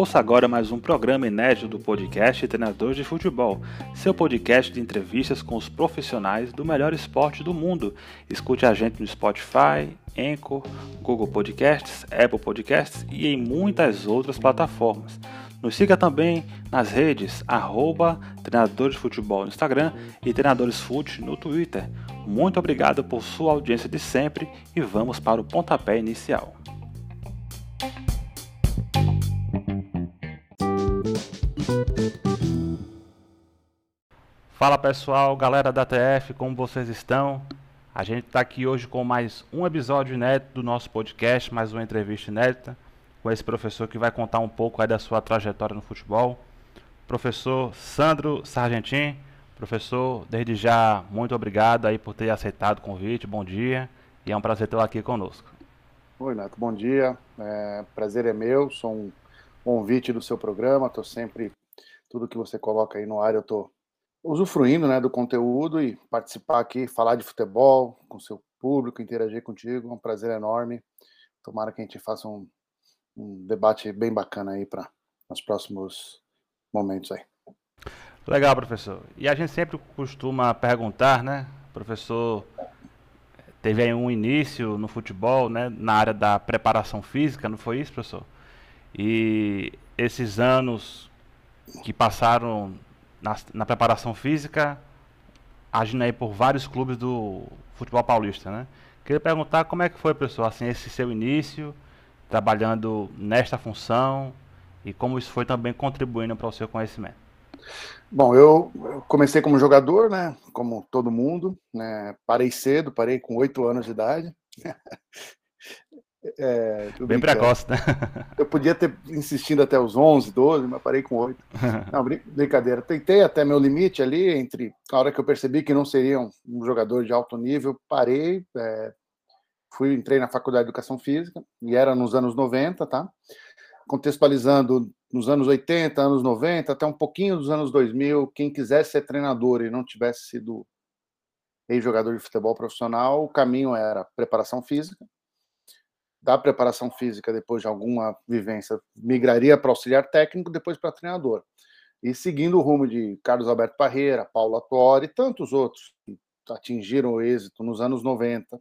Ouça agora mais um programa inédito do podcast Treinadores de Futebol, seu podcast de entrevistas com os profissionais do melhor esporte do mundo. Escute a gente no Spotify, Anchor, Google Podcasts, Apple Podcasts e em muitas outras plataformas. Nos siga também nas redes arroba Treinadores Futebol no Instagram e Treinadores Fute no Twitter. Muito obrigado por sua audiência de sempre e vamos para o pontapé inicial. Fala pessoal, galera da TF, como vocês estão? A gente está aqui hoje com mais um episódio inédito do nosso podcast, mais uma entrevista inédita com esse professor que vai contar um pouco aí da sua trajetória no futebol. Professor Sandro Sargentin. Professor, desde já, muito obrigado aí por ter aceitado o convite, bom dia, e é um prazer tê-lo aqui conosco. Oi, Neto, bom dia, é, prazer é meu, sou um convite do seu programa, estou sempre, tudo que você coloca aí no ar, eu estou usufruindo né, do conteúdo e participar aqui, falar de futebol com seu público, interagir contigo, é um prazer enorme, tomara que a gente faça um, um debate bem bacana aí para os próximos momentos aí. Legal, professor. E a gente sempre costuma perguntar, né, professor, teve aí um início no futebol, né, na área da preparação física, não foi isso, professor? E esses anos que passaram na, na preparação física, agindo aí por vários clubes do futebol paulista, né? Queria perguntar como é que foi, professor, assim, esse seu início, trabalhando nesta função e como isso foi também contribuindo para o seu conhecimento. Bom, eu comecei como jogador, né? Como todo mundo, né? Parei cedo, parei com oito anos de idade. É, Bem precoce, né? Eu podia ter insistindo até os 11, 12, mas parei com 8. Não, brincadeira. Tentei até meu limite ali, entre a hora que eu percebi que não seria um, jogador de alto nível, parei, é, fui, entrei na faculdade de educação física, e era nos anos 90, tá? Contextualizando nos anos 80, anos 90, até um pouquinho dos anos 2000, quem quisesse ser treinador e não tivesse sido ex-jogador de futebol profissional, o caminho era preparação física, da preparação física, depois de alguma vivência, migraria para auxiliar técnico, depois para treinador. E seguindo o rumo de Carlos Alberto Parreira, Paulo Atuori e tantos outros que atingiram o êxito nos anos 90,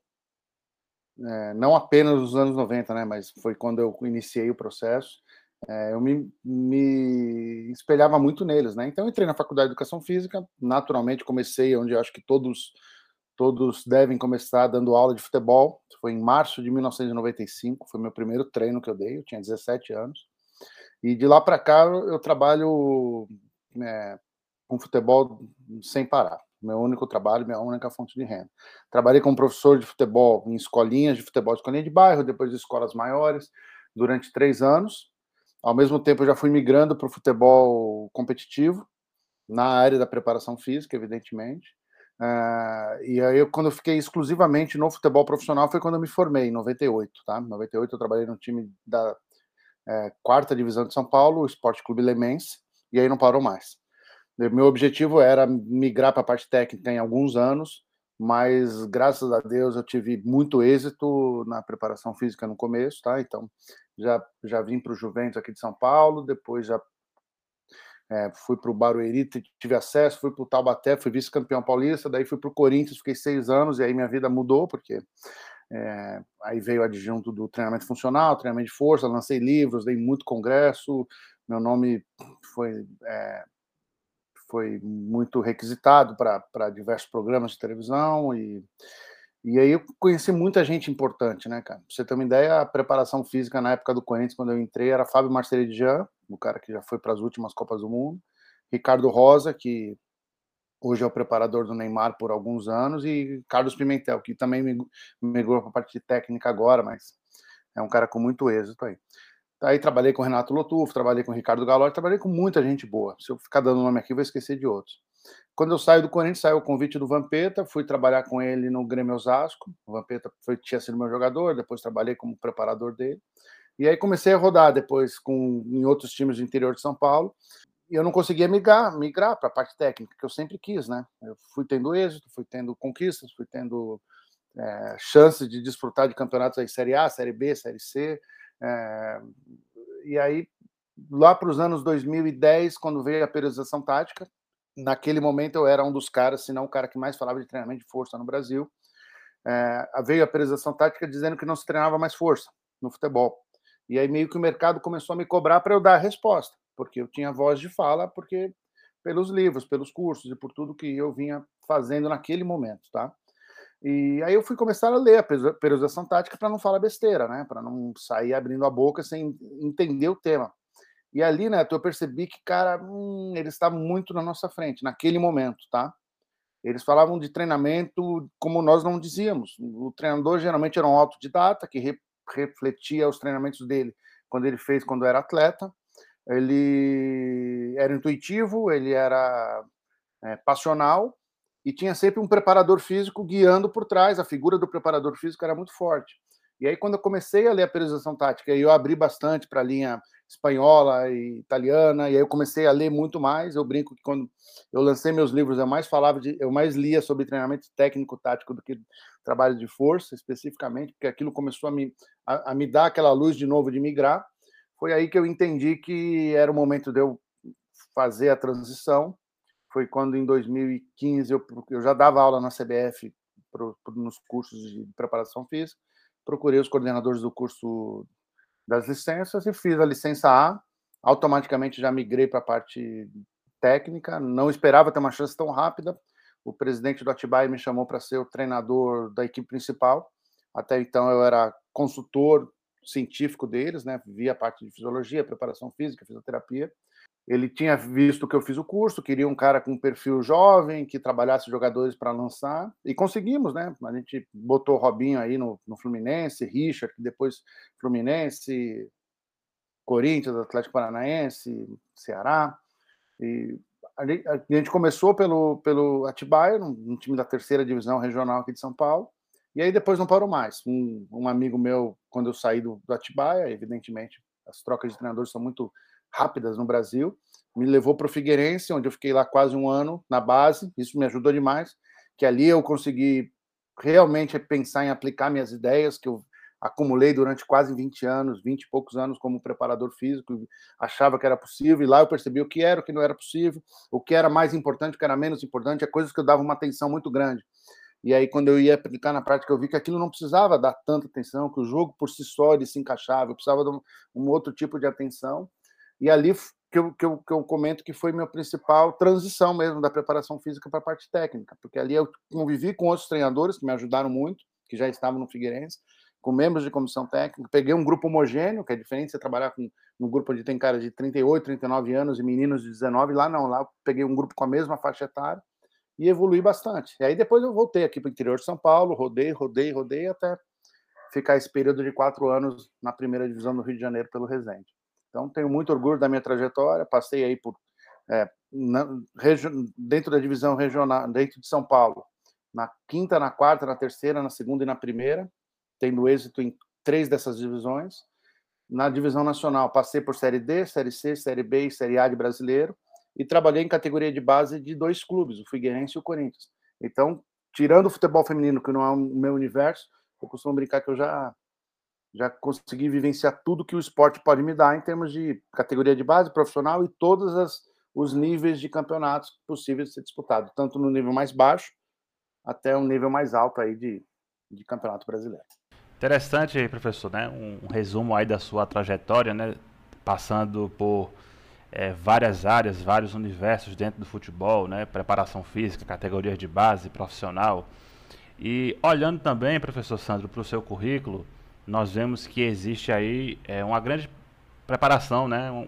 é, não apenas nos anos 90, né, mas foi quando eu iniciei o processo, é, eu me, me, espelhava muito neles, né? Então entrei na faculdade de educação física, naturalmente comecei onde acho que todos todos devem começar dando aula de futebol. Foi em março de 1995, foi meu primeiro treino que eu dei, eu tinha 17 anos. E de lá para cá eu trabalho é, com futebol sem parar. Meu único trabalho, minha única fonte de renda. Trabalhei como professor de futebol em escolinhas de futebol, escolinha de bairro, depois de escolas maiores, durante três anos. Ao mesmo tempo, eu já fui migrando para o futebol competitivo, na área da preparação física, evidentemente. Uh, e aí, eu, quando eu fiquei exclusivamente no futebol profissional, foi quando eu me formei, em 98, tá? Em 98 eu trabalhei no time da é, quarta divisão de São Paulo, o Esporte Clube Lemense, e aí não parou mais. Meu objetivo era migrar para a parte técnica em alguns anos, mas graças a Deus eu tive muito êxito na preparação física no começo, tá? Então já já vim para o Juventus aqui de São Paulo, depois já é, fui para o Barueri, tive acesso, fui para o Taubaté, fui vice-campeão paulista, daí fui para o Corinthians, fiquei seis anos e aí minha vida mudou, porque é, aí veio o adjunto do treinamento funcional, treinamento de força, lancei livros, dei muito congresso, meu nome foi, é, foi muito requisitado para diversos programas de televisão e, e aí eu conheci muita gente importante, né, cara? Pra você ter uma ideia, a preparação física na época do Corinthians, quando eu entrei, era Fábio Marcelo Jean, o cara que já foi para as últimas Copas do Mundo, Ricardo Rosa, que hoje é o preparador do Neymar por alguns anos, e Carlos Pimentel, que também migrou para a parte técnica agora, mas é um cara com muito êxito aí. Aí trabalhei com Renato Lotufo, trabalhei com Ricardo Galotti, trabalhei com muita gente boa. Se eu ficar dando nome aqui, vou esquecer de outros. Quando eu saio do Corinthians, saiu o convite do Vampeta, fui trabalhar com ele no Grêmio Osasco. O Vampeta foi, tinha sido meu jogador, depois trabalhei como preparador dele. E aí comecei a rodar depois com, em outros times do interior de São Paulo. E eu não conseguia migrar, migrar para a parte técnica, que eu sempre quis, né? Eu fui tendo êxito, fui tendo conquistas, fui tendo é, chances de desfrutar de campeonatos aí, Série A, Série B, Série C. É, e aí, lá para os anos 2010, quando veio a periodização tática, naquele momento eu era um dos caras, se não o cara que mais falava de treinamento de força no Brasil. É, veio a periodização tática dizendo que não se treinava mais força no futebol. E aí meio que o mercado começou a me cobrar para eu dar a resposta, porque eu tinha voz de fala, porque pelos livros, pelos cursos e por tudo que eu vinha fazendo naquele momento, tá? E aí eu fui começar a ler a periodização tática para não falar besteira, né? Para não sair abrindo a boca sem entender o tema. E ali, né, eu percebi que, cara, hum, ele está muito na nossa frente, naquele momento, tá? Eles falavam de treinamento como nós não dizíamos. O treinador geralmente era um autodidata que re refletia os treinamentos dele quando ele fez quando era atleta. Ele era intuitivo, ele era é, passional e tinha sempre um preparador físico guiando por trás. A figura do preparador físico era muito forte. E aí, quando eu comecei a ler a periodização tática, eu abri bastante para a linha espanhola e italiana, e aí eu comecei a ler muito mais. Eu brinco que quando eu lancei meus livros, eu mais falava de, eu mais lia sobre treinamento técnico tático do que trabalho de força, especificamente, porque aquilo começou a me, a, a me dar aquela luz de novo de migrar. Foi aí que eu entendi que era o momento de eu fazer a transição foi quando em 2015 eu, eu já dava aula na CBF pro, pro, nos cursos de preparação física, procurei os coordenadores do curso das licenças e fiz a licença A, automaticamente já migrei para a parte técnica, não esperava ter uma chance tão rápida, o presidente do Atibaia me chamou para ser o treinador da equipe principal, até então eu era consultor científico deles, né, via a parte de fisiologia, preparação física, fisioterapia, ele tinha visto que eu fiz o curso, queria um cara com perfil jovem, que trabalhasse jogadores para lançar, e conseguimos, né? A gente botou o Robinho aí no, no Fluminense, Richard, depois Fluminense, Corinthians, Atlético Paranaense, Ceará. E a gente começou pelo, pelo Atibaia, um time da terceira divisão regional aqui de São Paulo, e aí depois não parou mais. Um, um amigo meu, quando eu saí do, do Atibaia, evidentemente, as trocas de treinadores são muito rápidas no Brasil. Me levou para o Figueirense, onde eu fiquei lá quase um ano na base. Isso me ajudou demais, que ali eu consegui realmente pensar em aplicar minhas ideias que eu acumulei durante quase 20 anos, 20 e poucos anos como preparador físico, achava que era possível, e lá eu percebi o que era, o que não era possível, o que era mais importante, o que era menos importante, é coisas que eu dava uma atenção muito grande. E aí, quando eu ia aplicar na prática, eu vi que aquilo não precisava dar tanta atenção, que o jogo por si só ele se encaixava, eu precisava de um, outro tipo de atenção. E ali que eu, que, eu, que eu comento que foi minha principal transição mesmo da preparação física para a parte técnica, porque ali eu convivi com outros treinadores que me ajudaram muito, que já estavam no Figueirense, com membros de comissão técnica, peguei um grupo homogêneo, que é diferente você trabalhar com um grupo onde tem cara de 38, 39 anos e meninos de 19, lá não, lá peguei um grupo com a mesma faixa etária e evolui bastante. E aí depois eu voltei aqui para o interior de São Paulo, rodei, rodei, rodei até ficar esse período de quatro anos na primeira divisão do Rio de Janeiro pelo Resende. Então, tenho muito orgulho da minha trajetória. Passei aí por é, na, dentro da divisão regional, dentro de São Paulo, na quinta, na quarta, na terceira, na segunda e na primeira, tendo êxito em três dessas divisões. Na divisão nacional, passei por Série D, Série C, Série B e Série A de brasileiro, e trabalhei em categoria de base de dois clubes, o Figueirense e o Corinthians. Então, tirando o futebol feminino, que não é o meu universo, eu costumo brincar que eu já já consegui vivenciar tudo que o esporte pode me dar em termos de categoria de base, profissional e todos as, os níveis de campeonatos possíveis de ser disputado, tanto no nível mais baixo até um nível mais alto aí de, de campeonato brasileiro. Interessante, professor, né? Um, um resumo aí da sua trajetória, né? Passando por é, várias áreas, vários universos dentro do futebol, né? Preparação física, categorias de base, profissional. E olhando também, professor Sandro, para o seu currículo, nós vemos que existe aí é, uma grande preparação, né,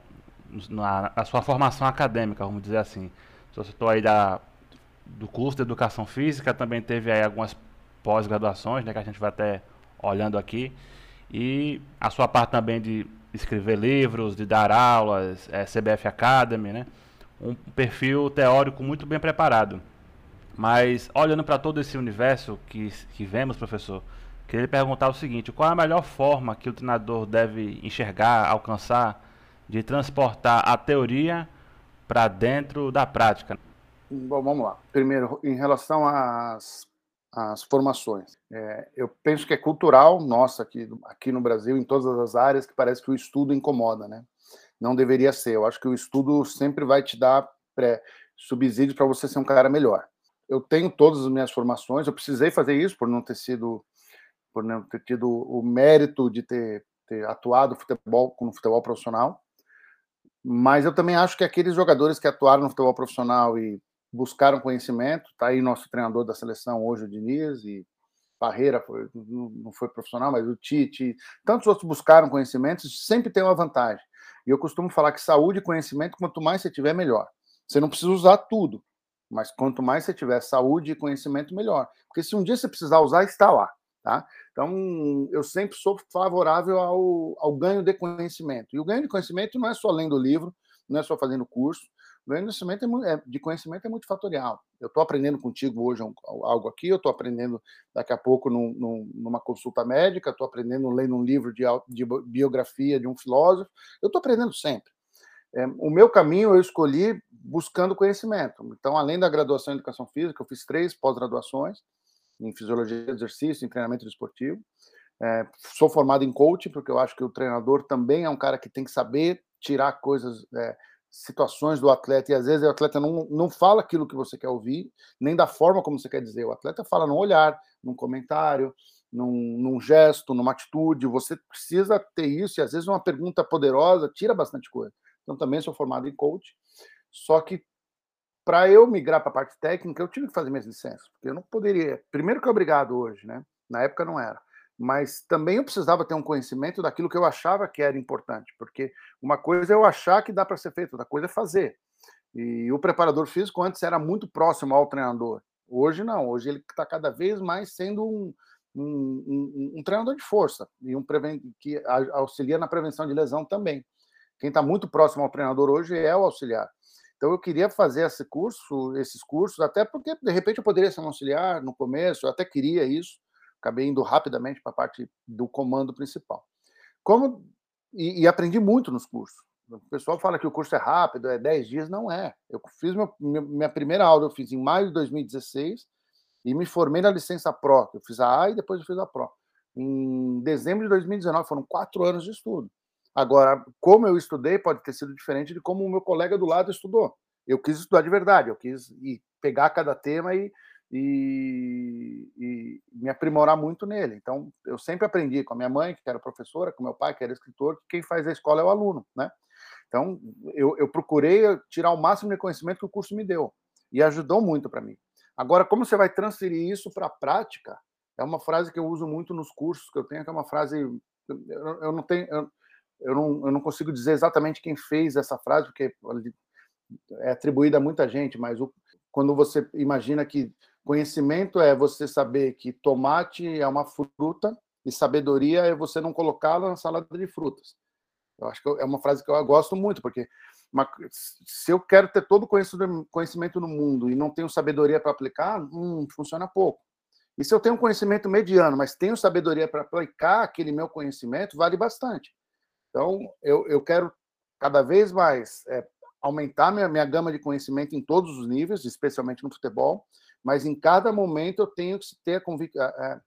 na, na, sua formação acadêmica, vamos dizer assim. Você citou aí da, do curso de Educação Física, também teve aí algumas pós-graduações, né, que a gente vai até olhando aqui, e a sua parte também de escrever livros, de dar aulas, é, CBF Academy, né, um perfil teórico muito bem preparado. Mas olhando para todo esse universo que, que vemos, professor, Queria perguntar o seguinte: qual é a melhor forma que o treinador deve enxergar, alcançar, de transportar a teoria para dentro da prática? Bom, vamos lá. Primeiro, em relação às as formações. É, eu penso que é cultural nossa aqui, aqui no Brasil, em todas as áreas, que parece que o estudo incomoda, né? Não deveria ser. Eu acho que o estudo sempre vai te dar pré, subsídios para você ser um cara melhor. Eu tenho todas as minhas formações, eu precisei fazer isso por não ter sido, por não ter tido o mérito de ter, ter atuado futebol, no futebol profissional. Mas eu também acho que aqueles jogadores que atuaram no futebol profissional e buscaram conhecimento, tá aí nosso treinador da seleção hoje, o Diniz, e Parreira foi, não foi profissional, mas o Tite, tantos outros buscaram conhecimento, sempre tem uma vantagem. E eu costumo falar que saúde e conhecimento, quanto mais você tiver, melhor. Você não precisa usar tudo, mas quanto mais você tiver saúde e conhecimento, melhor. Porque se um dia você precisar usar, está lá. Tá? Então, eu sempre sou favorável ao, ao ganho de conhecimento. E o ganho de conhecimento não é só lendo livro, não é só fazendo curso. O ganho de conhecimento é, é de conhecimento é multifatorial. Eu estou aprendendo contigo hoje algo aqui, eu estou aprendendo daqui a pouco num, num, numa consulta médica, estou aprendendo lendo um livro de, de biografia de um filósofo, eu estou aprendendo sempre. É, o meu caminho eu escolhi buscando conhecimento. Então, além da graduação em educação física, eu fiz três pós-graduações em fisiologia de exercício, em treinamento esportivo. É, sou formado em coaching, porque eu acho que o treinador também é um cara que tem que saber tirar coisas, é, situações do atleta, e às vezes o atleta não, não fala aquilo que você quer ouvir, nem da forma como você quer dizer. O atleta fala no olhar, num comentário, num, num gesto, numa atitude. Você precisa ter isso, e às vezes uma pergunta poderosa tira bastante coisa. Então, também sou formado em coach, só que para eu migrar para a parte técnica, eu tive que fazer minhas licenças, porque eu não poderia. Primeiro que é obrigado hoje, né? Na época não era. Mas também eu precisava ter um conhecimento daquilo que eu achava que era importante, porque uma coisa é eu achar que dá para ser feito, outra coisa é fazer. E o preparador físico antes era muito próximo ao treinador. Hoje não, hoje ele está cada vez mais sendo um, um, um, um, treinador de força e um que auxilia na prevenção de lesão também. Quem está muito próximo ao treinador hoje é o auxiliar. Então eu queria fazer esse curso, esses cursos, até porque de repente eu poderia ser um auxiliar no começo, eu até queria isso, acabei indo rapidamente para a parte do comando principal. Como e, e, aprendi muito nos cursos. O pessoal fala que o curso é rápido, é 10 dias, não é. Eu fiz meu, minha primeira aula, eu fiz em maio de 2016 e me formei na licença Pro. Eu fiz a A e depois eu fiz a Pro. Em dezembro de 2019, foram quatro anos de estudo. Agora, como eu estudei pode ter sido diferente de como o meu colega do lado estudou. Eu quis estudar de verdade, eu quis ir pegar cada tema e, e, e, me aprimorar muito nele. Então, eu sempre aprendi com a minha mãe, que era professora, com meu pai, que era escritor, que quem faz a escola é o aluno, né? Então, eu, eu procurei tirar o máximo de conhecimento que o curso me deu e ajudou muito para mim. Agora, como você vai transferir isso para a prática? É uma frase que eu uso muito nos cursos que eu tenho, que é uma frase eu, eu não tenho, eu, eu não, eu não consigo dizer exatamente quem fez essa frase, porque é atribuída a muita gente, mas o, quando você imagina que conhecimento é você saber que tomate é uma fruta e sabedoria é você não colocá-la na salada de frutas. Eu acho que é uma frase que eu gosto muito, porque uma, se eu quero ter todo o conhecimento no mundo e não tenho sabedoria para aplicar, hum, funciona pouco. E se eu tenho um conhecimento mediano, mas tenho sabedoria para aplicar aquele meu conhecimento, vale bastante. Então, eu, eu quero cada vez mais é, aumentar minha, minha gama de conhecimento em todos os níveis, especialmente no futebol, mas em cada momento eu tenho que ter a,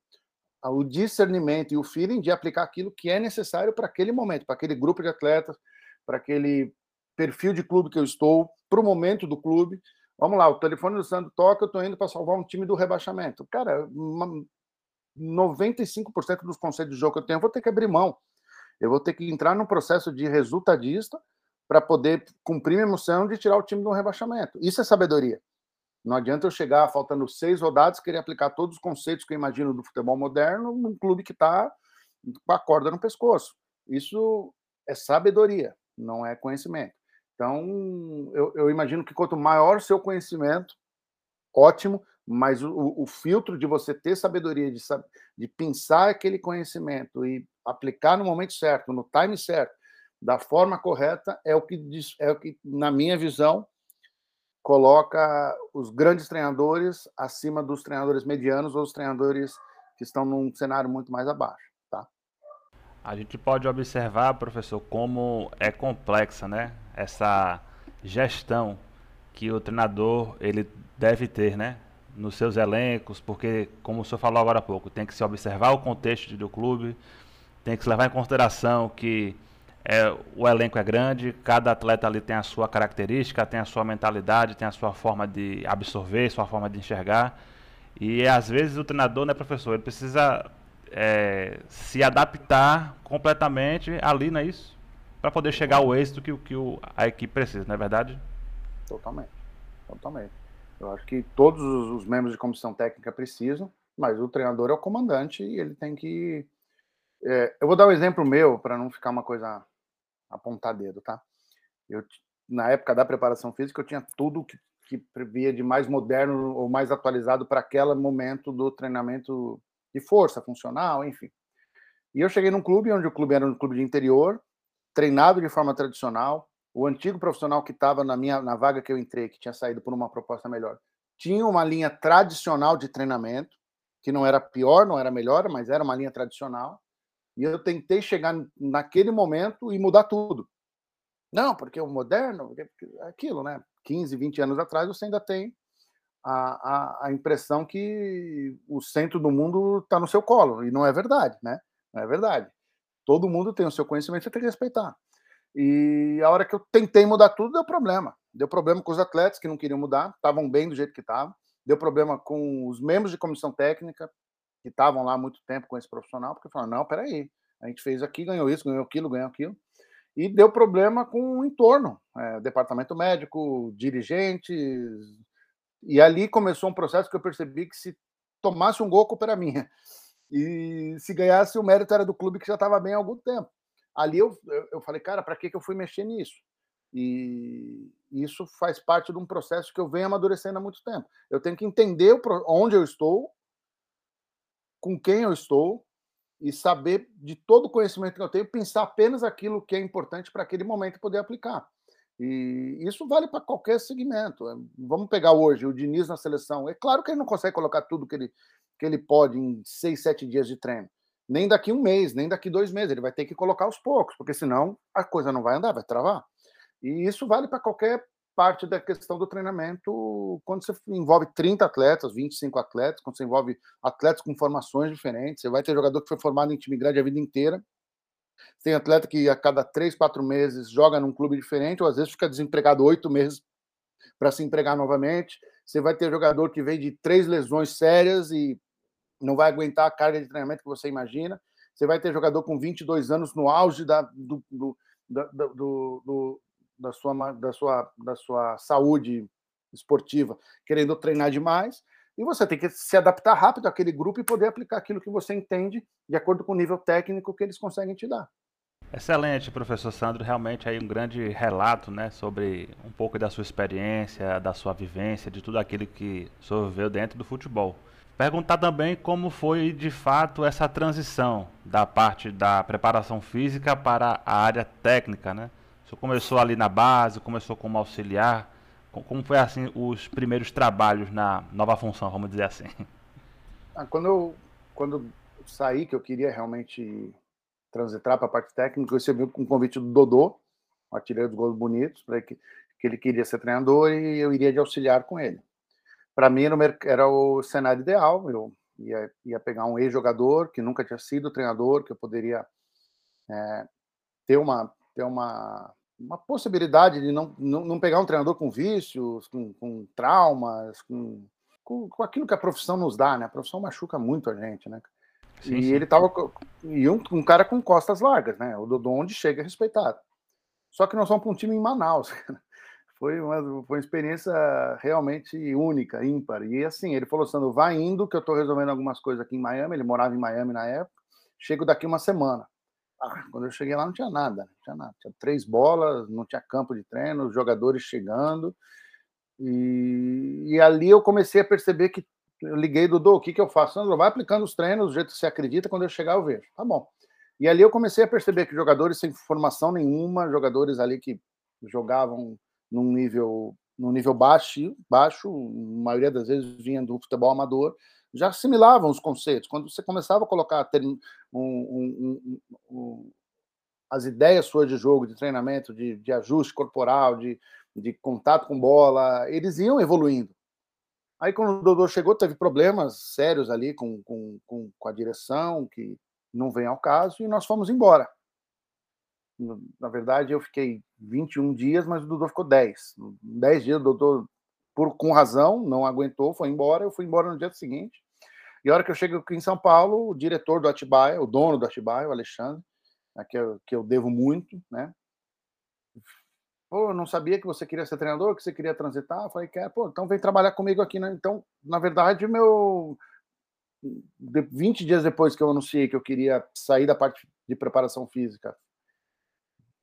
a, o discernimento e o feeling de aplicar aquilo que é necessário para aquele momento, para aquele grupo de atletas, para aquele perfil de clube que eu estou, para o momento do clube. Vamos lá, o telefone do Santo toca, eu estou indo para salvar um time do rebaixamento. Cara, uma, 95% dos conceitos de jogo que eu tenho, eu vou ter que abrir mão. Eu vou ter que entrar num processo de resultadista para poder cumprir minha missão de tirar o time do rebaixamento. Isso é sabedoria. Não adianta eu chegar faltando seis rodadas querer aplicar todos os conceitos que eu imagino do futebol moderno num clube que está com a corda no pescoço. Isso é sabedoria, não é conhecimento. Então, eu, eu imagino que quanto maior o seu conhecimento, ótimo, mas o, o filtro de você ter sabedoria, de, de pensar aquele conhecimento e aplicar no momento certo, no time certo, da forma correta, é o que, é o que na minha visão, coloca os grandes treinadores acima dos treinadores medianos ou os treinadores que estão num cenário muito mais abaixo. Tá? A gente pode observar, professor, como é complexa né, essa gestão que o treinador ele deve ter, né? Nos seus elencos, porque, como o senhor falou agora há pouco, tem que se observar o contexto do clube, tem que se levar em consideração que é, o elenco é grande, cada atleta ali tem a sua característica, tem a sua mentalidade, tem a sua forma de absorver, sua forma de enxergar. E às vezes o treinador, né, professor, ele precisa é, se adaptar completamente ali, não é isso? Para poder chegar ao êxito que, que o, a equipe precisa, não é verdade? Totalmente. Totalmente. Eu acho que todos os membros de comissão técnica precisam, mas o treinador é o comandante e ele tem que. É, eu vou dar um exemplo meu para não ficar uma coisa apontar dedo, tá? Eu, na época da preparação física, eu tinha tudo que, que previa de mais moderno ou mais atualizado para aquele momento do treinamento de força funcional, enfim. E eu cheguei num clube onde o clube era um clube de interior, treinado de forma tradicional. O antigo profissional que estava na minha na vaga que eu entrei, que tinha saído por uma proposta melhor, tinha uma linha tradicional de treinamento, que não era pior, não era melhor, mas era uma linha tradicional. E eu tentei chegar naquele momento e mudar tudo. Não, porque o moderno, aquilo, né? 15, 20 anos atrás, você ainda tem a, a, a impressão que o centro do mundo está no seu colo. E não é verdade, né? Não é verdade. Todo mundo tem o seu conhecimento, você tem que respeitar. E a hora que eu tentei mudar tudo, deu problema. Deu problema com os atletas que não queriam mudar, estavam bem do jeito que estavam. Deu problema com os membros de comissão técnica, que estavam lá há muito tempo com esse profissional, porque falaram: não, peraí, a gente fez aqui, ganhou isso, ganhou aquilo, ganhou aquilo. E deu problema com o entorno, é, departamento médico, dirigentes. E ali começou um processo que eu percebi que se tomasse um gol, a culpa era minha. E se ganhasse, o mérito era do clube que já estava bem há algum tempo. Ali eu, eu falei, cara, para que, que eu fui mexer nisso? E isso faz parte de um processo que eu venho amadurecendo há muito tempo. Eu tenho que entender onde eu estou, com quem eu estou e saber de todo o conhecimento que eu tenho, pensar apenas aquilo que é importante para aquele momento poder aplicar. E isso vale para qualquer segmento. Vamos pegar hoje o Diniz na seleção. É claro que ele não consegue colocar tudo que ele, que ele pode em seis, sete dias de treino. Nem daqui um mês, nem daqui dois meses. Ele vai ter que colocar aos poucos, porque senão a coisa não vai andar, vai travar. E isso vale para qualquer parte da questão do treinamento quando você envolve 30 atletas, 25 atletas, quando você envolve atletas com formações diferentes. Você vai ter jogador que foi formado em time grande a vida inteira. Tem atleta que a cada três, quatro meses joga num clube diferente, ou às vezes fica desempregado oito meses para se empregar novamente. Você vai ter jogador que vem de três lesões sérias e não vai aguentar a carga de treinamento que você imagina. Você vai ter jogador com 22 anos no auge da, do, do, do, do da sua, da sua, da sua saúde esportiva, querendo treinar demais, e você tem que se adaptar rápido àquele grupo e poder aplicar aquilo que você entende de acordo com o nível técnico que eles conseguem te dar. Excelente, professor Sandro. Realmente aí um grande relato, né, sobre um pouco da sua experiência, da sua vivência, de tudo aquilo que o senhor viveu dentro do futebol. Perguntar também como foi de fato essa transição da parte da preparação física para a área técnica, né? senhor começou ali na base, começou como auxiliar. Como foi assim os primeiros trabalhos na nova função, vamos dizer assim? Ah, quando eu quando saí que eu queria realmente transitar para a parte técnica, eu recebi um convite do Dodô, um artilheiro dos gols bonitos, para que, que ele queria ser treinador e eu iria de auxiliar com ele. Para mim era o cenário ideal. Eu ia, ia pegar um ex-jogador que nunca tinha sido treinador, que eu poderia é, ter uma ter uma, uma possibilidade de não, não, não pegar um treinador com vícios, com, com traumas, com, com, com, aquilo que a profissão nos dá, né? A profissão machuca muito a gente, né? Sim, e sim. ele tava e um, um, cara com costas largas, né? O Dodô onde chega é respeitado. Só que nós somos para um time em Manaus. Foi uma, foi uma experiência realmente única, ímpar. E assim, ele falou, Sandro, vai indo que eu estou resolvendo algumas coisas aqui em Miami. Ele morava em Miami na época. Chego daqui uma semana. Ah, quando eu cheguei lá não tinha nada, não tinha nada. Tinha três bolas, não tinha campo de treino, os jogadores chegando. E, e ali eu comecei a perceber que eu liguei, Dudu, o que, que eu faço? Sandro, vai aplicando os treinos do jeito que você acredita, quando eu chegar eu vejo. Tá bom. E ali eu comecei a perceber que jogadores sem formação nenhuma, jogadores ali que jogavam num nível, num nível baixo, baixo, a maioria das vezes vinha do futebol amador, já assimilavam os conceitos. Quando você começava a colocar um, um, um, as ideias suas de jogo, de treinamento, de, de ajuste corporal, de, de contato com bola, eles iam evoluindo. Aí, quando o Dodô chegou, teve problemas sérios ali com, com, com, com a direção, que não vem ao caso, e nós fomos embora. Na verdade, eu fiquei 21 dias, mas o Dodô ficou 10. 10 dias, o Dodô, por, com razão, não aguentou, foi embora. Eu fui embora no dia seguinte. E a hora que eu chego aqui em São Paulo, o diretor do Atibaia, o dono do Atibaia, o Alexandre, né, que eu, que eu devo muito, né? Pô, eu não sabia que você queria ser treinador, que você queria transitar. Eu falei, quer, pô, então vem trabalhar comigo aqui, né? Então, na verdade, meu 20 dias depois que eu anunciei que eu queria sair da parte de preparação física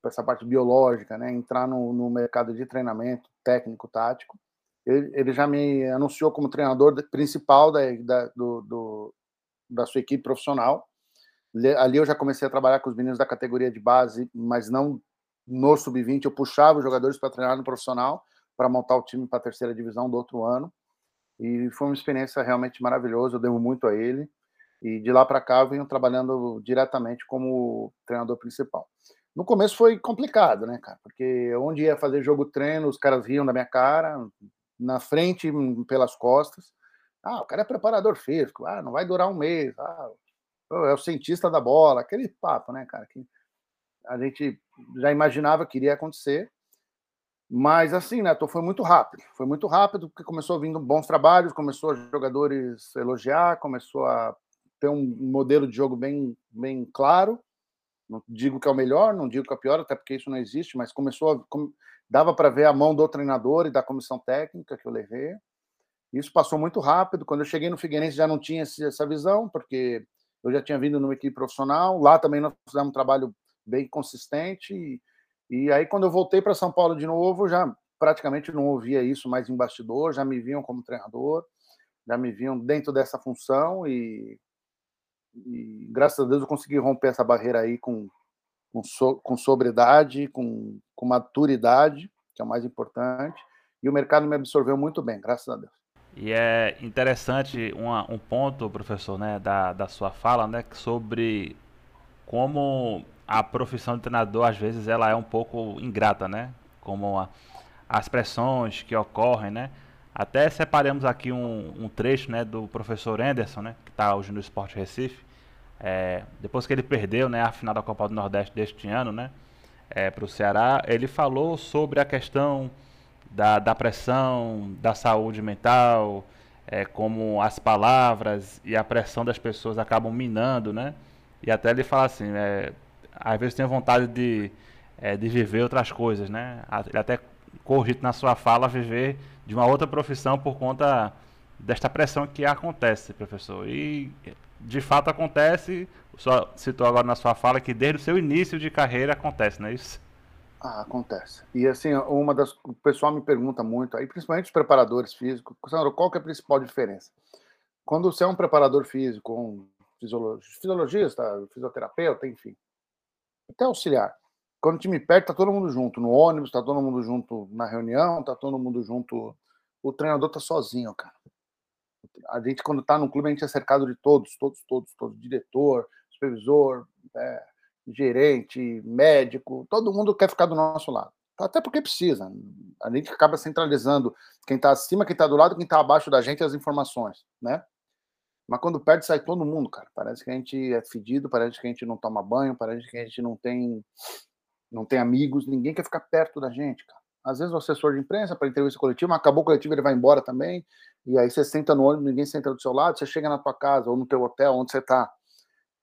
essa parte biológica, né, entrar no, no, mercado de treinamento técnico, tático, ele, ele, já me anunciou como treinador principal da, da, do, do, da sua equipe profissional. Ali eu já comecei a trabalhar com os meninos da categoria de base, mas não no sub-20. Eu puxava os jogadores para treinar no profissional, para montar o time para a terceira divisão do outro ano. E foi uma experiência realmente maravilhosa. Eu devo muito a ele. E de lá para cá eu venho trabalhando diretamente como treinador principal. No começo foi complicado, né, cara? Porque onde ia fazer jogo treino, os caras riam da minha cara, na frente, pelas costas. Ah, o cara é preparador físico, ah, não vai durar um mês, ah, é o cientista da bola, aquele papo, né, cara? Que a gente já imaginava que iria acontecer. Mas assim, né, foi muito rápido. Foi muito rápido, porque começou vindo bons trabalhos, começou jogadores elogiar, começou a ter um modelo de jogo bem, bem claro não digo que é o melhor, não digo que é o pior, até porque isso não existe, mas começou a, dava para ver a mão do treinador e da comissão técnica que eu levei. Isso passou muito rápido. Quando eu cheguei no Figueirense já não tinha essa visão, porque eu já tinha vindo numa equipe profissional. Lá também nós fizemos um trabalho bem consistente. E, e aí, quando eu voltei para São Paulo de novo, já praticamente não ouvia isso mais em bastidor, já me viam como treinador, já me viam dentro dessa função e e graças a Deus eu consegui romper essa barreira aí com, com, so, com sobriedade, com, com maturidade, que é o mais importante. E o mercado me absorveu muito bem, graças a Deus. E é interessante uma, um ponto, professor, né, da, da sua fala, né, sobre como a profissão de treinador às vezes ela é um pouco ingrata, né? Como a, as pressões que ocorrem, né? Até separamos aqui um, um trecho né, do professor Anderson, né, está hoje no Esporte Recife. É, depois que ele perdeu né, a final da Copa do Nordeste deste ano né, é, para o Ceará, ele falou sobre a questão da, da pressão, da saúde mental, é, como as palavras e a pressão das pessoas acabam minando, né? E até ele fala assim, é, às vezes tem vontade de, é, de viver outras coisas, né? Ele até cogita na sua fala viver de uma outra profissão por conta desta pressão que acontece, professor. E de fato acontece, só citou agora na sua fala que desde o seu início de carreira acontece, não é isso? Ah, acontece. E assim, uma das. O pessoal me pergunta muito, aí, principalmente os preparadores físicos, Sandro, qual que é a principal diferença? Quando você é um preparador físico, um fisiologista, fisioterapeuta, enfim, até auxiliar, quando o time perde, tá todo mundo junto. No ônibus, tá todo mundo junto na reunião, tá todo mundo junto. O treinador tá sozinho, cara. A gente, quando tá no clube, a gente é cercado de todos, todos, todos, todos. Diretor, supervisor, é, gerente, médico, todo mundo quer ficar do nosso lado. Até porque precisa. A gente acaba centralizando quem está acima, quem está do lado, quem está abaixo da gente as informações, né? Mas quando perde, sai todo mundo, cara. Parece que a gente é fedido, parece que a gente não toma banho, parece que a gente não tem não tem amigos, ninguém quer ficar perto da gente, cara. Às vezes o assessor de imprensa para entrevista coletiva, acabou o coletivo, ele vai embora também, e aí você senta no ônibus, ninguém senta do seu lado, você chega na tua casa ou no teu hotel, onde você está.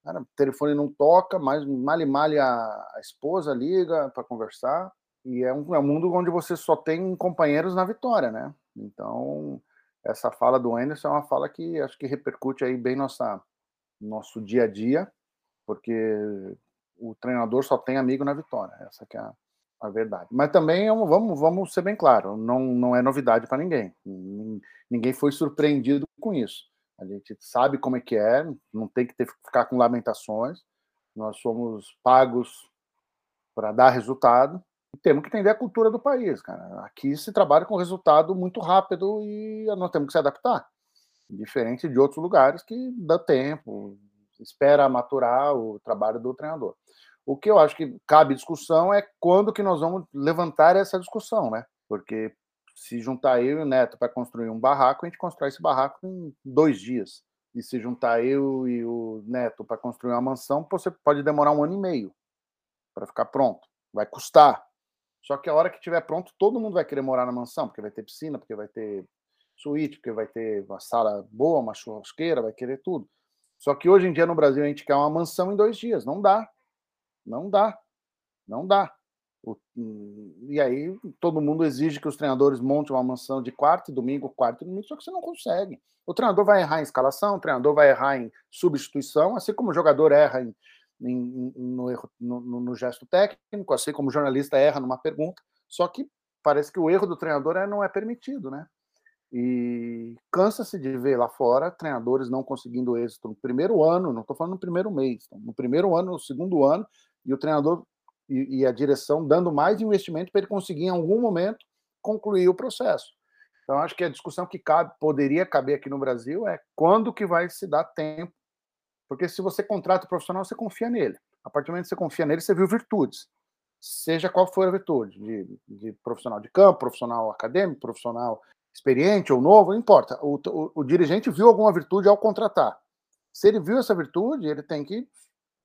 o telefone não toca, mas mal e mal a, esposa liga para conversar, e é um, é um mundo onde você só tem companheiros na vitória, né? Então, essa fala do Anderson é uma fala que acho que repercute aí bem nossa nosso dia a dia, porque o treinador só tem amigo na vitória. Essa é a, a verdade. Mas também é vamos, vamos ser bem claro, não, não é novidade para ninguém. Ninguém foi surpreendido com isso. A gente sabe como é que é, não tem que ter, ficar com lamentações. Nós somos pagos para dar resultado. Temos que entender a cultura do país, cara. Aqui se trabalha com resultado muito rápido e nós temos que se adaptar. Diferente de outros lugares que dá tempo, espera maturar o trabalho do treinador. O que eu acho que cabe discussão é quando que nós vamos levantar essa discussão, né? Porque se juntar eu e o Neto para construir um barraco, a gente constrói esse barraco em dois dias. E se juntar eu e o Neto para construir uma mansão, você pode demorar um ano e meio para ficar pronto. Vai custar. Só que a hora que estiver pronto, todo mundo vai querer morar na mansão, porque vai ter piscina, porque vai ter suíte, porque vai ter uma sala boa, uma churrasqueira, vai querer tudo. Só que hoje em dia no Brasil a gente quer uma mansão em dois dias. Não dá. Não dá. Não dá. E aí todo mundo exige que os treinadores montem uma mansão de quarto e domingo, quarto e domingo, só que você não consegue. O treinador vai errar em escalação, o treinador vai errar em substituição, assim como o jogador erra em, em, no, erro, no, no, gesto técnico, assim como o jornalista erra numa pergunta. Só que parece que o erro do treinador é, não é permitido, né? E cansa-se de ver lá fora treinadores não conseguindo êxito no primeiro ano, não estou falando no primeiro mês, no primeiro ano, no segundo ano, e o treinador e, e a direção dando mais investimento para ele conseguir, em algum momento, concluir o processo. Então, acho que a discussão que cabe, poderia caber aqui no Brasil é quando que vai se dar tempo. Porque se você contrata o profissional, você confia nele. A partir do momento que você confia nele, você viu virtudes. Seja qual for a virtude, de, de profissional de campo, profissional acadêmico, profissional experiente ou novo, não importa. O, o, o dirigente viu alguma virtude ao contratar. Se ele viu essa virtude, ele tem que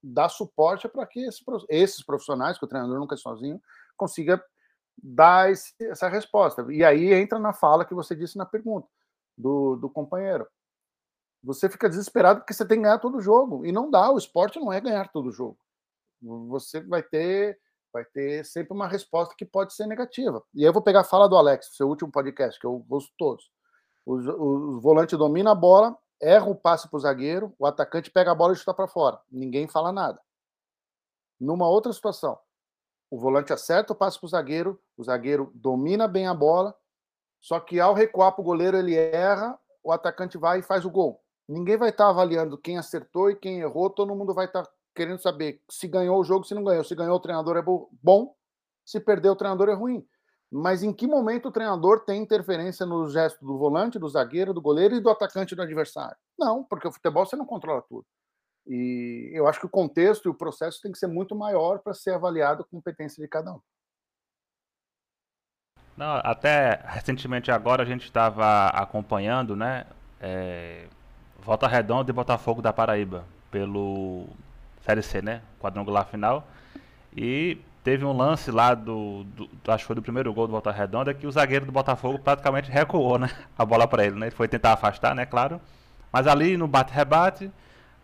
dar suporte para que esse, esses profissionais, que o treinador nunca é sozinho, consiga dar esse, essa resposta. E aí entra na fala que você disse na pergunta do, do companheiro. Você fica desesperado porque você tem que ganhar todo jogo. E não dá, o esporte não é ganhar todo jogo. Você vai ter vai ter sempre uma resposta que pode ser negativa. E aí eu vou pegar a fala do Alex, seu último podcast, que eu ouço todos. O, o, o volante domina a bola, erra o passe para o zagueiro, o atacante pega a bola e chuta para fora. Ninguém fala nada. Numa outra situação, o volante acerta o passe para o zagueiro, o zagueiro domina bem a bola, só que ao recuar para o goleiro ele erra, o atacante vai e faz o gol. Ninguém vai estar tá avaliando quem acertou e quem errou, todo mundo vai estar tá querendo saber se ganhou o jogo, se não ganhou. Se ganhou, o treinador é bom, se perdeu, o treinador é ruim. Mas em que momento o treinador tem interferência no gesto do volante, do zagueiro, do goleiro e do atacante do adversário? Não, porque o futebol você não controla tudo. E eu acho que o contexto e o processo tem que ser muito maior para ser avaliado a competência de cada um. Não, até recentemente agora a gente estava acompanhando, né? É, Volta Redonda e Botafogo da Paraíba pelo Série C, né? Quadrangular final. E teve um lance lá do, do, acho que foi do primeiro gol do Volta Redonda que o zagueiro do Botafogo praticamente recuou, né, a bola para ele, né? Ele foi tentar afastar, né, claro. Mas ali no bate-rebate,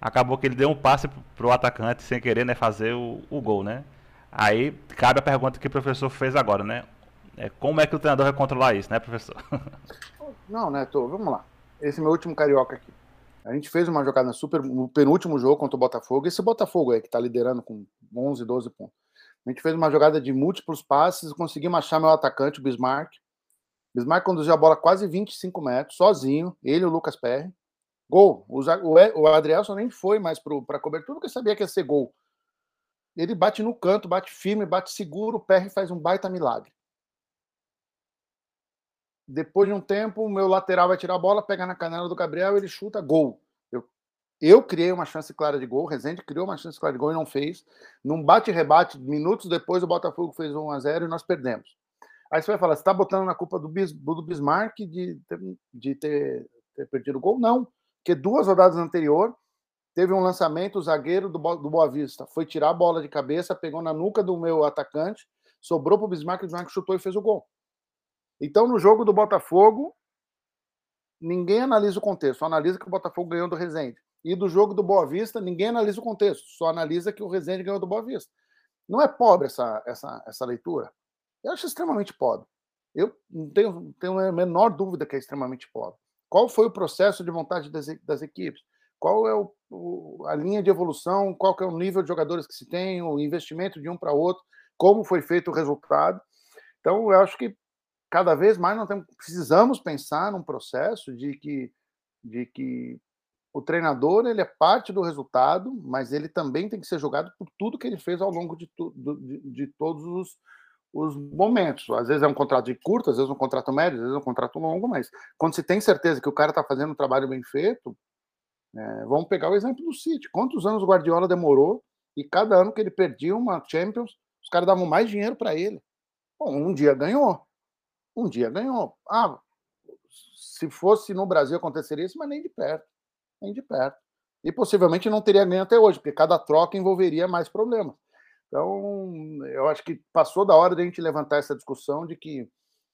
acabou que ele deu um passe pro atacante sem querer, né, fazer o, o gol, né? Aí cabe a pergunta que o professor fez agora, né? É, como é que o treinador vai controlar isso, né, professor? Não, Neto, vamos lá. Esse é meu último carioca aqui. A gente fez uma jogada super no penúltimo jogo contra o Botafogo. Esse Botafogo aí que está liderando com 11, 12 pontos. A gente fez uma jogada de múltiplos passes, conseguimos achar meu atacante, o Bismarck. Bismarck conduziu a bola quase 25 metros, sozinho, ele e o Lucas Perry. Gol. O, Adrielson nem foi mais para a cobertura, porque sabia que ia ser gol. Ele bate no canto, bate firme, bate seguro, o Perry faz um baita milagre. Depois de um tempo, o meu lateral vai tirar a bola, pega na canela do Gabriel, ele chuta, gol. Eu, criei uma chance clara de gol, o Rezende criou uma chance clara de gol e não fez. Num bate-rebate, minutos depois, o Botafogo fez 1 a 0 e nós perdemos. Aí você vai falar, você está botando na culpa do, Bis, do Bismarck de, de ter, ter, perdido o gol? Não, porque duas rodadas anterior teve um lançamento, o zagueiro do, do Boa Vista foi tirar a bola de cabeça, pegou na nuca do meu atacante, sobrou para o Bismarck, o Bismarck chutou e fez o gol. Então, no jogo do Botafogo, ninguém analisa o contexto, analisa que o Botafogo ganhou do Resende. E do jogo do Boa Vista, ninguém analisa o contexto, só analisa que o Resende ganhou do Boa Vista. Não é pobre essa, essa, essa leitura? Eu acho extremamente pobre. Eu não tenho, tenho a menor dúvida que é extremamente pobre. Qual foi o processo de vontade das, das equipes? Qual é o, o, a linha de evolução? Qual é o nível de jogadores que se tem? O investimento de um para outro? Como foi feito o resultado? Então, eu acho que cada vez mais nós temos, precisamos pensar num processo de que, de que o treinador ele é parte do resultado, mas ele também tem que ser julgado por tudo que ele fez ao longo de, tu, de, de todos os, os momentos. Às vezes é um contrato de curto, às vezes é um contrato médio, às vezes é um contrato longo, mas quando se tem certeza que o cara está fazendo um trabalho bem feito, é, vamos pegar o exemplo do City. Quantos anos o Guardiola demorou e cada ano que ele perdia uma Champions, os caras davam mais dinheiro para ele. Bom, um dia ganhou, Um dia ganhou. Ah, se fosse no Brasil aconteceria isso, mas nem de perto. Nem de perto. E possivelmente não teria ganho até hoje, porque cada troca envolveria mais problemas. Então, eu acho que passou da hora de a gente levantar essa discussão de que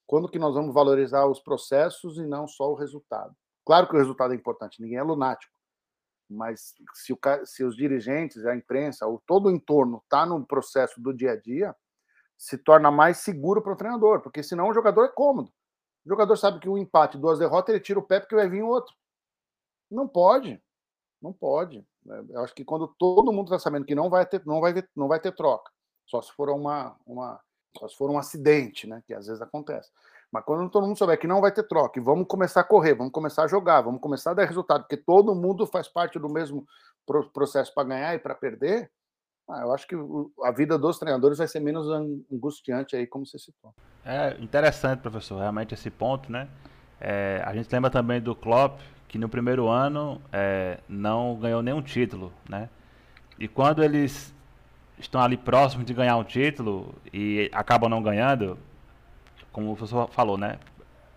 quando que nós vamos valorizar os processos e não só o resultado. Claro que o resultado é importante, ninguém é lunático, mas se, o, se os dirigentes, a imprensa, ou todo o entorno está no processo do dia a dia, se torna mais seguro para o treinador, porque senão o jogador é cômodo. O jogador sabe que um empate, duas derrotas, ele tira o pé porque vai vir outro. Não pode, não pode. Né? Eu acho que quando todo mundo está sabendo que não vai ter, não vai ter, não vai ter troca, só se for uma, uma, só se for um acidente, né? Que às vezes acontece. Mas quando todo mundo souber que não vai ter troca, vamos começar a correr, vamos começar a jogar, vamos começar a dar resultado, porque todo mundo faz parte do mesmo processo para ganhar e para perder, ah, eu acho que a vida dos treinadores vai ser menos angustiante aí, como você citou. É interessante, professor, realmente esse ponto, né? É, a gente lembra também do Klopp, que no primeiro ano é, não ganhou nenhum título, né? E quando eles estão ali próximos de ganhar um título e acabam não ganhando, como o professor falou, né?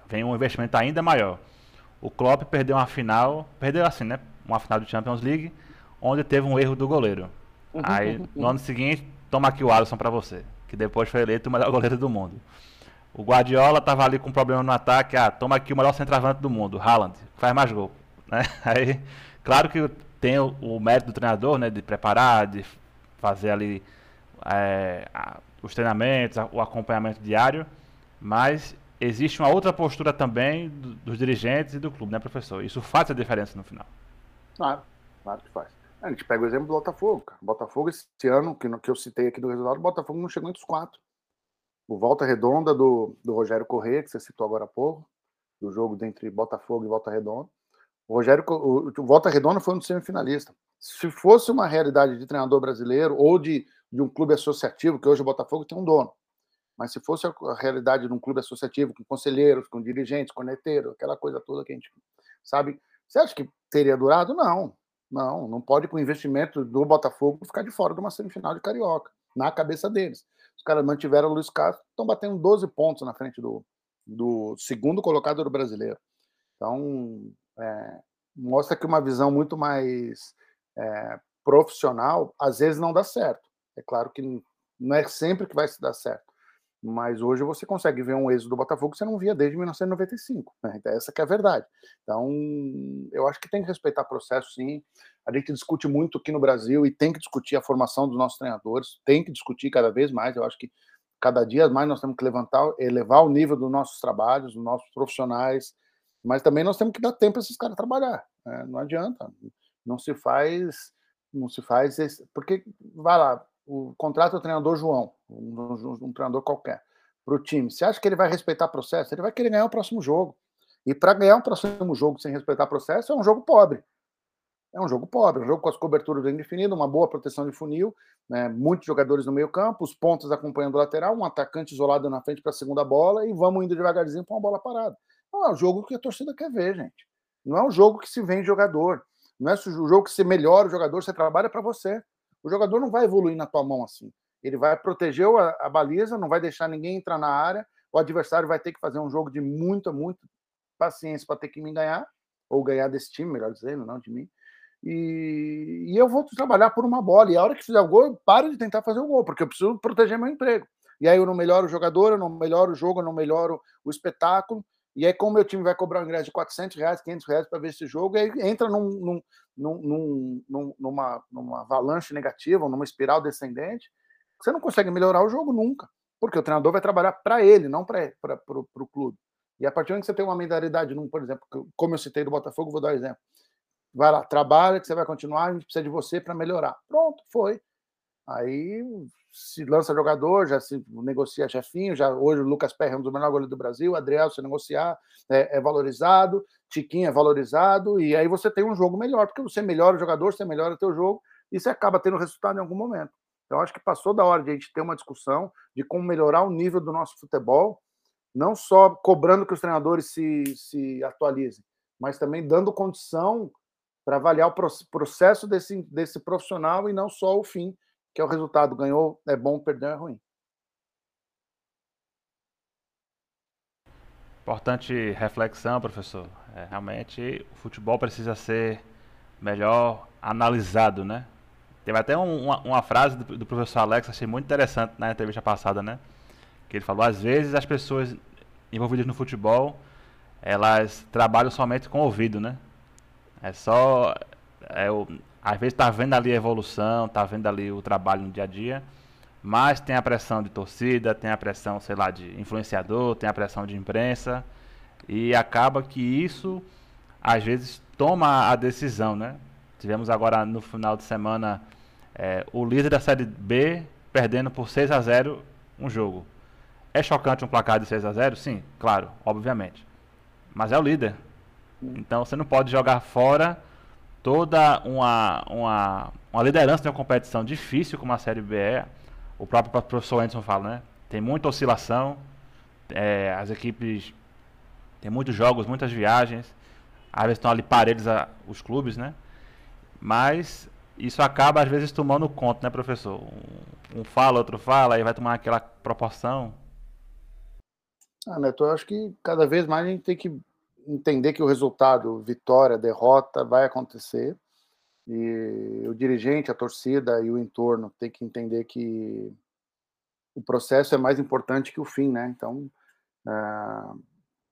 Vem um investimento ainda maior. O Klopp perdeu uma final, perdeu assim, né? Uma final do Champions League, onde teve um erro do goleiro. Uhum, Aí, no ano seguinte, toma aqui o Alisson para você, que depois foi eleito o melhor goleiro do mundo. O Guardiola tava ali com um problema no ataque, ah, toma aqui o melhor centroavante do mundo, Haaland, faz mais gol, né? Aí, claro que tem o, o mérito do treinador, né, de preparar, de fazer ali é, a, os treinamentos, a, o acompanhamento diário, mas existe uma outra postura também do, dos dirigentes e do clube, né, professor? Isso faz a diferença no final. Claro, claro que faz. A gente pega o exemplo do Botafogo. Botafogo, esse ano, que, que eu citei aqui do resultado, o Botafogo não chegou entre os quatro. O Volta Redonda do, do Rogério Corrêa, que você citou agora há pouco, do jogo entre Botafogo e Volta Redonda. O Rogério, o, o Volta Redonda foi um semifinalista. Se fosse uma realidade de treinador brasileiro ou de, de um clube associativo, que hoje o Botafogo tem um dono, mas se fosse a realidade de um clube associativo, com conselheiros, com dirigentes, corneteiros, aquela coisa toda que a gente sabe, você acha que teria durado? Não. Não, não pode com o investimento do Botafogo ficar de fora de uma semifinal de Carioca, na cabeça deles. Os caras mantiveram o Luiz Castro, estão batendo 12 pontos na frente do, do segundo colocado do brasileiro. Então, é, mostra que uma visão muito mais é, profissional, às vezes não dá certo. É claro que não é sempre que vai se dar certo. Mas hoje você consegue ver um êxodo do Botafogo que você não via desde 1995. Né? Então, essa que é a verdade. Então, eu acho que tem que respeitar processo, sim. A gente discute muito aqui no Brasil e tem que discutir a formação dos nossos treinadores, tem que discutir cada vez mais. Eu acho que cada dia mais nós temos que levantar, elevar o nível dos nossos trabalhos, dos nossos profissionais, mas também nós temos que dar tempo para esses caras trabalhar. Né? Não adianta. Não se faz, não se faz, esse, porque vai lá, o contrato do treinador João, um, um, um treinador qualquer, para o time. Você acha que ele vai respeitar o processo? Ele vai querer ganhar o próximo jogo. E para ganhar o próximo jogo sem respeitar o processo, é um jogo pobre. É um jogo pobre, um jogo com as coberturas bem definidas, uma boa proteção de funil, né, muitos jogadores no meio campo, os pontos acompanhando o lateral, um atacante isolado na frente para a segunda bola e vamos indo devagarzinho para uma bola parada. Não é um jogo que a torcida quer ver, gente. Não é um jogo que se vende jogador. Não é o jogo que se melhora o jogador, você trabalha para você. O jogador não vai evoluir na tua mão assim. Ele vai proteger a, a baliza, não vai deixar ninguém entrar na área. O adversário vai ter que fazer um jogo de muita, muita paciência para ter que me ganhar, ou ganhar desse time, melhor dizendo, não de mim. E, e, eu vou trabalhar por uma bola. E a hora que fizer o gol, eu paro de tentar fazer o gol, porque eu preciso proteger meu emprego. E aí eu não melhoro o jogador, eu não melhoro o jogo, eu não melhoro o espetáculo. E aí, como meu time vai cobrar um ingresso de 400 reais, 500 reais para ver esse jogo, aí entra num, num, num, num, numa, numa avalanche negativa, numa espiral descendente, você não consegue melhorar o jogo nunca. Porque o treinador vai trabalhar para ele, não para o clube. E a partir do momento que você tem uma mentalidade, num, por exemplo, como eu citei do Botafogo, vou dar um exemplo. Vai lá, trabalha, que você vai continuar, a gente precisa de você para melhorar. Pronto, foi. Aí se lança jogador, já se negocia chefinho, já hoje o Lucas Perry é um dos melhores goleiros do Brasil, Adriel se negociar é, é, valorizado, Tiquinho é valorizado, e aí você tem um jogo melhor, porque você melhora o jogador, você melhora o teu jogo, e você acaba tendo resultado em algum momento. Então acho que passou da hora de a gente ter uma discussão de como melhorar o nível do nosso futebol, não só cobrando que os treinadores se, se atualizem, mas também dando condição para avaliar o processo desse, desse profissional e não só o fim, que é o resultado. Ganhou é bom, perdeu é ruim. Importante reflexão, professor. É, realmente o futebol precisa ser melhor analisado, né? Teve até um, uma, uma, frase do, do, professor Alex, achei muito interessante na entrevista passada, né? Que ele falou, às vezes as pessoas envolvidas no futebol, elas trabalham somente com o ouvido, né? É só... É, o, às vezes tá vendo ali a evolução, tá vendo ali o trabalho no dia a dia, mas tem a pressão de torcida, tem a pressão, sei lá, de influenciador, tem a pressão de imprensa, e acaba que isso, às vezes, toma a decisão, né? Tivemos agora no final de semana é, o líder da Série B perdendo por 6 a 0 um jogo. É chocante um placar de 6 a 0 Sim, claro, obviamente. Mas é o líder. Então você não pode jogar fora toda uma, uma, uma liderança de uma competição difícil como a Série B é. O próprio professor Anderson fala, né? Tem muita oscilação. É, as equipes tem muitos jogos, muitas viagens. Às vezes estão ali parelhos a, os clubes, né? Mas isso acaba às vezes tomando conta, né, professor? Um, um fala, outro fala, aí vai tomar aquela proporção. Ah, Neto, eu acho que cada vez mais a gente tem que entender que o resultado, vitória, derrota, vai acontecer. E o dirigente, a torcida e o entorno tem que entender que o processo é mais importante que o fim, né? Então, uh,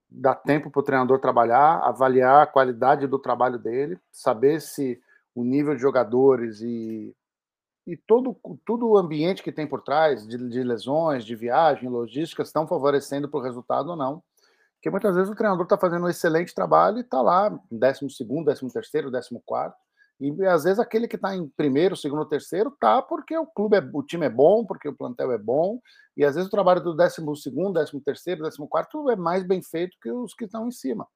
dá tempo para o treinador trabalhar, avaliar a qualidade do trabalho dele, saber se o nível de jogadores e, e todo, todo o ambiente que tem por trás, de, de lesões, de viagem, logística, estão favorecendo para o resultado ou não. Porque muitas vezes o treinador está fazendo um excelente trabalho e está lá, décimo segundo, décimo terceiro, décimo quarto, e às vezes aquele que está em primeiro, segundo, terceiro, tá porque o clube, é, o time é bom, porque o plantel é bom, e às vezes o trabalho do décimo segundo, décimo terceiro, décimo quarto é mais bem feito que os que estão em cima.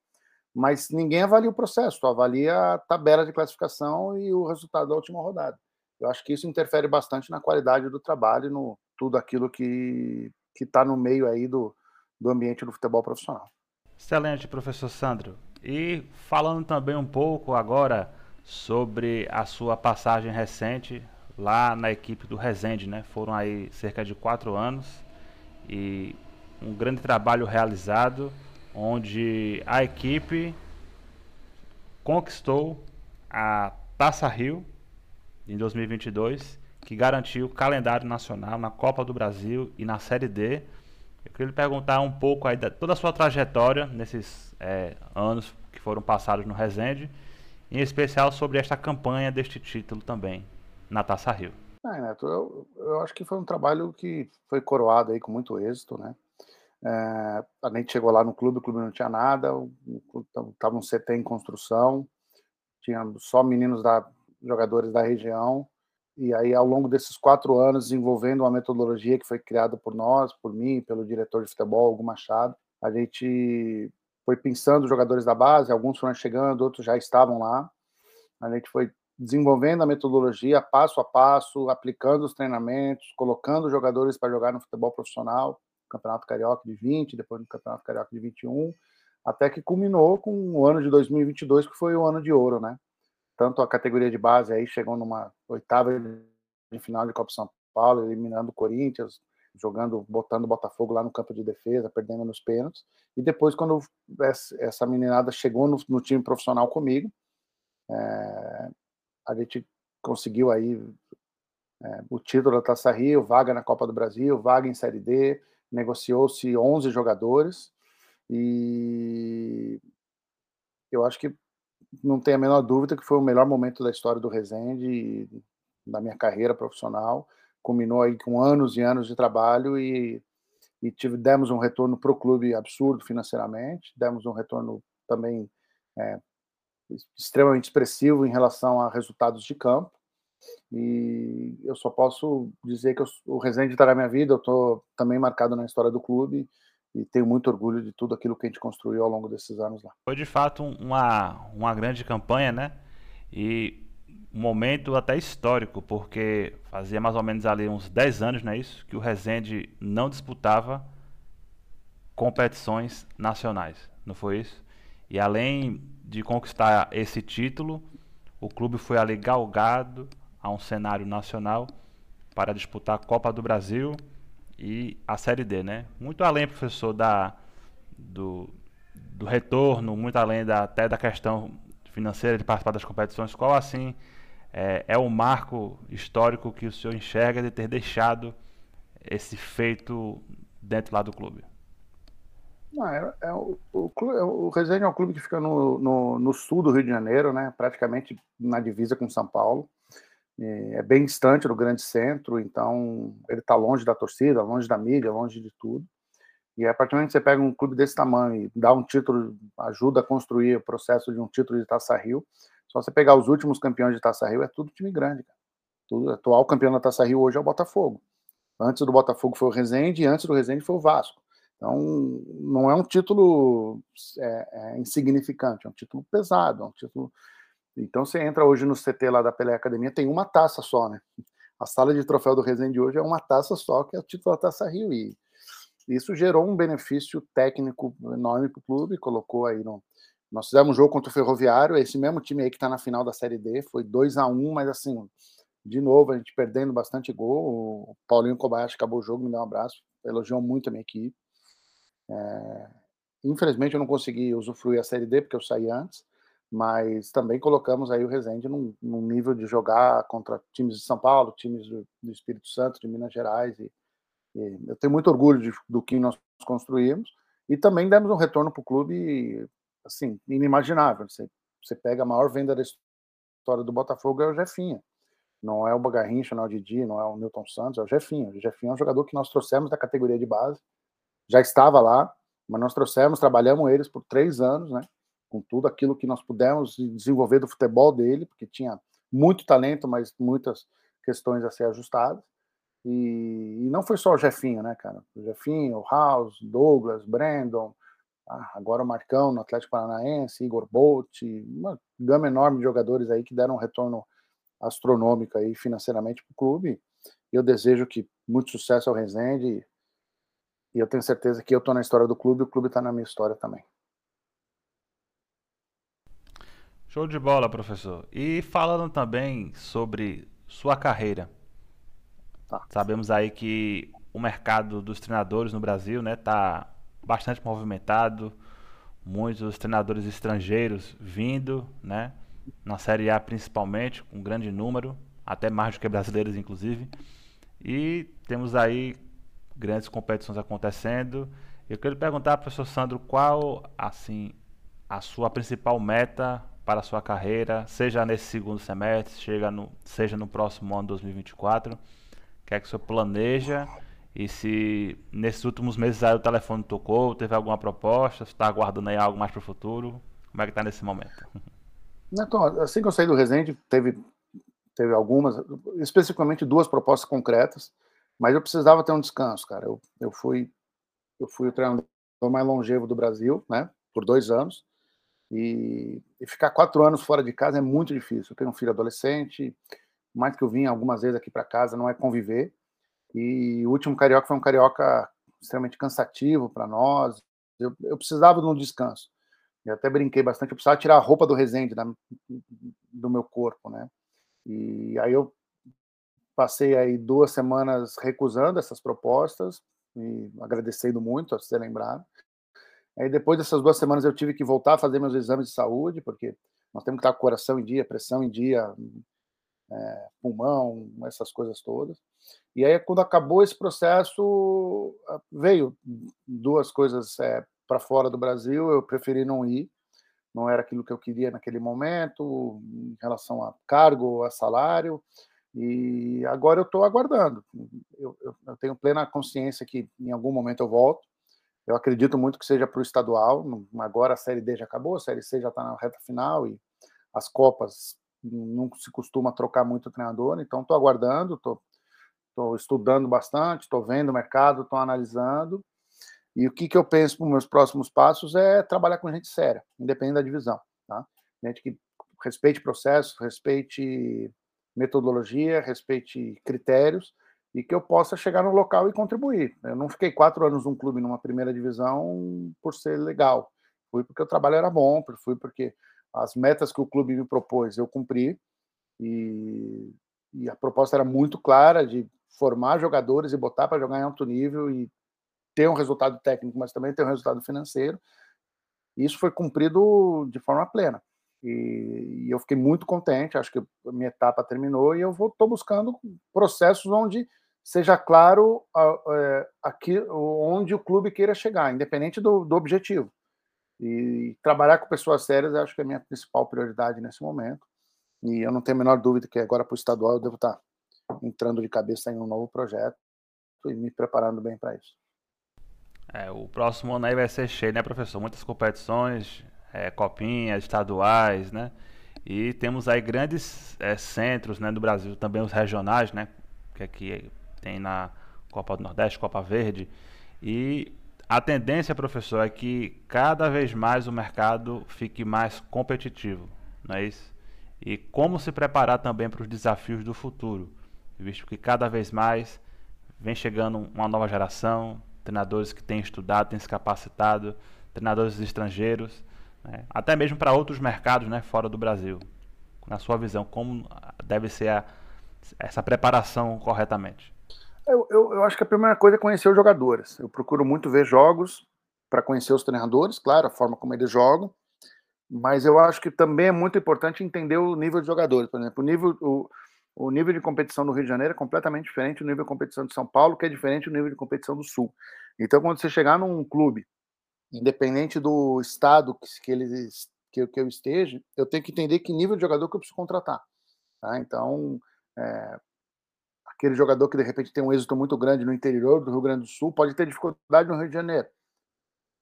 Mas ninguém avalia o processo, avalia a tabela de classificação e o resultado da última rodada. Eu acho que isso interfere bastante na qualidade do trabalho, no tudo aquilo que está no meio aí do, do ambiente do futebol profissional. Excelente, professor Sandro. E falando também um pouco agora sobre a sua passagem recente lá na equipe do Resende, né? Foram aí cerca de quatro anos e um grande trabalho realizado onde a equipe conquistou a Taça Rio em 2022, que garantiu o calendário nacional na Copa do Brasil e na Série D. Eu queria lhe perguntar um pouco aí da toda a sua trajetória nesses é, anos que foram passados no Resende, em especial sobre esta campanha deste título também na Taça Rio. É, Neto, eu, eu acho que foi um trabalho que foi coroado aí com muito êxito, né? É, a gente chegou lá no clube, o clube não tinha nada, estava um CT em construção, tinha só meninos da jogadores da região. E aí, ao longo desses quatro anos, desenvolvendo uma metodologia que foi criada por nós, por mim, pelo diretor de futebol, Hugo Machado, a gente foi pensando os jogadores da base, alguns foram chegando, outros já estavam lá. A gente foi desenvolvendo a metodologia passo a passo, aplicando os treinamentos, colocando os jogadores para jogar no futebol profissional. Campeonato Carioca de 20, depois no Campeonato Carioca de 21, até que culminou com o ano de 2022, que foi o ano de ouro, né? Tanto a categoria de base aí chegou numa oitava de final de Copa São Paulo, eliminando o Corinthians, jogando, botando o Botafogo lá no campo de defesa, perdendo nos pênaltis. E depois, quando essa meninada chegou no, no time profissional comigo, é, a gente conseguiu aí é, o título da Taça Rio, vaga na Copa do Brasil, vaga em Série D, negociou-se 11 jogadores e eu acho que não tem a menor dúvida que foi o melhor momento da história do Resende da minha carreira profissional. Combinou aí com anos e anos de trabalho e, e tive, demos um retorno para o clube absurdo financeiramente, demos um retorno também é, extremamente expressivo em relação a resultados de campo. E eu só posso dizer que eu, o Resende está na minha vida, eu estou também marcado na história do clube e tenho muito orgulho de tudo aquilo que a gente construiu ao longo desses anos lá. Foi de fato uma, uma grande campanha, né? E um momento até histórico, porque fazia mais ou menos ali uns 10 anos, não é isso? Que o Resende não disputava competições nacionais, não foi isso? E além de conquistar esse título, o clube foi ali galgado a um cenário nacional para disputar a Copa do Brasil e a Série D, né? Muito além, professor, da, do, do retorno, muito além da, até da questão financeira de participar das competições, qual assim é, é o marco histórico que o senhor enxerga de ter deixado esse feito dentro lá do clube? Não, é, é o, o, clube, é, o Resende é um clube que fica no, no, no, sul do Rio de Janeiro, né, praticamente na divisa com São Paulo. É bem distante do grande centro, então ele está longe da torcida, longe da mídia, longe de tudo. E a partir do momento que você pega um clube desse tamanho e dá um título, ajuda a construir o processo de um título de Taça Rio, só você pegar os últimos campeões de Taça Rio, é tudo time grande. Cara. Tudo, atual campeão da Taça Rio hoje é o Botafogo. Antes do Botafogo foi o Resende e antes do Resende foi o Vasco. Então, não é um título é, é insignificante, é um título pesado, é um título. Então, você entra hoje no CT lá da Pelé Academia, tem uma taça só, né? A sala de troféu do Resende hoje é uma taça só, que é o título da Taça Rio. E isso gerou um benefício técnico enorme para o clube, colocou aí no. Nós fizemos um jogo contra o Ferroviário, esse mesmo time aí que está na final da Série D, foi 2 a 1 mas assim, de novo, a gente perdendo bastante gol. O Paulinho Kobayashi acabou o jogo, me deu um abraço, elogiou muito a minha equipe. É, infelizmente eu não consegui usufruir a Série D porque eu saí antes, mas também colocamos aí o Resende num, num nível de jogar contra times de São Paulo, times do, do Espírito Santo, de Minas Gerais, e, e eu tenho muito orgulho de, do que nós construímos, e também demos um retorno para o clube, assim, inimaginável. Você, você pega a maior venda da história do Botafogo, é o Jefinha. Não é o Bagarrincha, não é o Didi, não é o Newton Santos, é o Jefinha. O Jefinha é um jogador que nós trouxemos da categoria de base, já estava lá, mas nós trouxemos, trabalhamos eles por três anos, né? Com tudo aquilo que nós pudemos desenvolver do futebol dele, porque tinha muito talento, mas muitas questões a ser ajustadas. E, e não foi só o Jefinho, né, cara? O Jefinho, o House, Douglas, Brandon, ah, agora o Marcão no Atlético Paranaense, Igor Bolt, uma gama enorme de jogadores aí que deram um retorno astronômico aí financeiramente para o clube. Eu desejo que muito sucesso ao Resende e eu tenho certeza que eu estou na história do clube e o clube está na minha história também. Show de bola, professor. E falando também sobre sua carreira. Tá. Sabemos aí que o mercado dos treinadores no Brasil está né, tá bastante movimentado. Muitos treinadores estrangeiros vindo, né? Na Série A principalmente, com um grande número, até mais do que brasileiros, inclusive. E temos aí grandes competições acontecendo. Eu quero perguntar, professor Sandro, qual assim a sua principal meta para a sua carreira, seja nesse segundo semestre, no, seja no próximo ano 2024? O que é que o senhor planeja? E se nesses últimos meses aí o telefone tocou, teve alguma proposta, está aguardando aí algo mais para o futuro? Como é que está nesse momento? Então, assim que eu saí do Resende, teve, teve algumas, especificamente duas propostas concretas. Mas eu precisava ter um descanso, cara. Eu, eu fui eu fui o treinador mais longevo do Brasil, né? Por dois anos. E, e, ficar quatro anos fora de casa é muito difícil. Eu tenho um filho adolescente, mais que eu vim algumas vezes aqui para casa, não é conviver. E o último carioca foi um carioca extremamente cansativo para nós. Eu, eu, precisava de um descanso. Eu até brinquei bastante. Eu precisava tirar a roupa do Resende da, do meu corpo, né? E aí eu Passei aí duas semanas recusando essas propostas e agradecendo muito a ser lembrado. Aí depois dessas duas semanas eu tive que voltar a fazer meus exames de saúde, porque nós temos que estar com o coração em dia, pressão em dia, é, pulmão, essas coisas todas. E aí, quando acabou esse processo, veio duas coisas é, para fora do Brasil, eu preferi não ir, não era aquilo que eu queria naquele momento, em relação a cargo, a salário, e agora eu estou aguardando. Eu, eu, eu, tenho plena consciência que em algum momento eu volto. Eu acredito muito que seja para o estadual. Agora a Série D já acabou, a Série C já está na reta final e as Copas não se costuma trocar muito o treinador. Então estou aguardando, estou estudando bastante, estou vendo o mercado, estou analisando. E o que, que eu penso para os meus próximos passos é trabalhar com gente séria, independente da divisão. Tá? Gente que respeite processo, respeite metodologia, respeite critérios e que eu possa chegar no local e contribuir. Eu não fiquei quatro anos num clube numa primeira divisão por ser legal. Fui porque o trabalho era bom, fui porque as metas que o clube me propôs eu cumpri e, e a proposta era muito clara de formar jogadores e botar para jogar em alto nível e ter um resultado técnico, mas também ter um resultado financeiro. Isso foi cumprido de forma plena. E, e eu fiquei muito contente, acho que a minha etapa terminou e eu estou buscando processos onde seja claro é, aqui onde o clube queira chegar, independente do, do objetivo. E trabalhar com pessoas sérias, acho que é a minha principal prioridade nesse momento. E eu não tenho a menor dúvida que agora para o estadual eu devo estar entrando de cabeça em um novo projeto e me preparando bem para isso. É, o próximo ano aí vai ser cheio, né, professor? Muitas competições, é, copinhas, estaduais, né? E temos aí grandes é, centros né, do Brasil, também os regionais, né? Que aqui tem na Copa do Nordeste, Copa Verde. E a tendência, professor, é que cada vez mais o mercado fique mais competitivo, não é isso? E como se preparar também para os desafios do futuro, visto que cada vez mais vem chegando uma nova geração, treinadores que têm estudado, têm se capacitado, treinadores estrangeiros, né? até mesmo para outros mercados né, fora do Brasil. Na sua visão, como deve ser a, essa preparação corretamente? Eu, eu, eu, acho que a primeira coisa é conhecer os jogadores. Eu procuro muito ver jogos para conhecer os treinadores, claro, a forma como eles jogam, mas eu acho que também é muito importante entender o nível de jogadores. Por exemplo, o nível, o, o nível de competição do Rio de Janeiro é completamente diferente do nível de competição de São Paulo, que é diferente do nível de competição do Sul. Então, quando você chegar num clube, independente do estado que, que, eles, que, que eu esteja, eu tenho que entender que nível de jogador que eu preciso contratar. Tá? Então, é, aquele jogador que de repente tem um êxito muito grande no interior do Rio Grande do Sul pode ter dificuldade no Rio de Janeiro.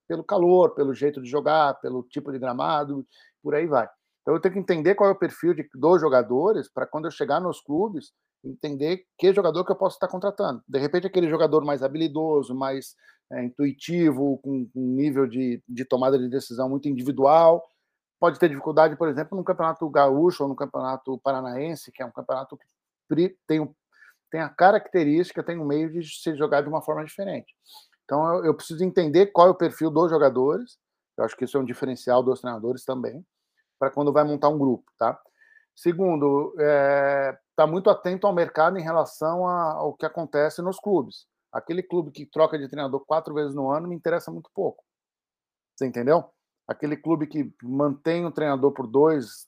Pelo calor, pelo jeito de jogar, pelo tipo de gramado, por aí vai. Então eu tenho que entender qual é o perfil de, dos jogadores para quando eu chegar nos clubes, entender que jogador que eu posso estar contratando. De repente, aquele jogador mais habilidoso, mais é, intuitivo, com um nível de, de tomada de decisão muito individual, pode ter dificuldade, por exemplo, no campeonato gaúcho ou no campeonato paranaense, que é um campeonato que tem um tem a característica, tem um meio de se jogar de uma forma diferente. Então eu, eu, preciso entender qual é o perfil dos jogadores. Eu acho que isso é um diferencial dos treinadores também, para quando vai montar um grupo, tá? Segundo, é, tá muito atento ao mercado em relação a, ao que acontece nos clubes. Aquele clube que troca de treinador quatro vezes no ano me interessa muito pouco. Você entendeu? Aquele clube que mantém o treinador por dois,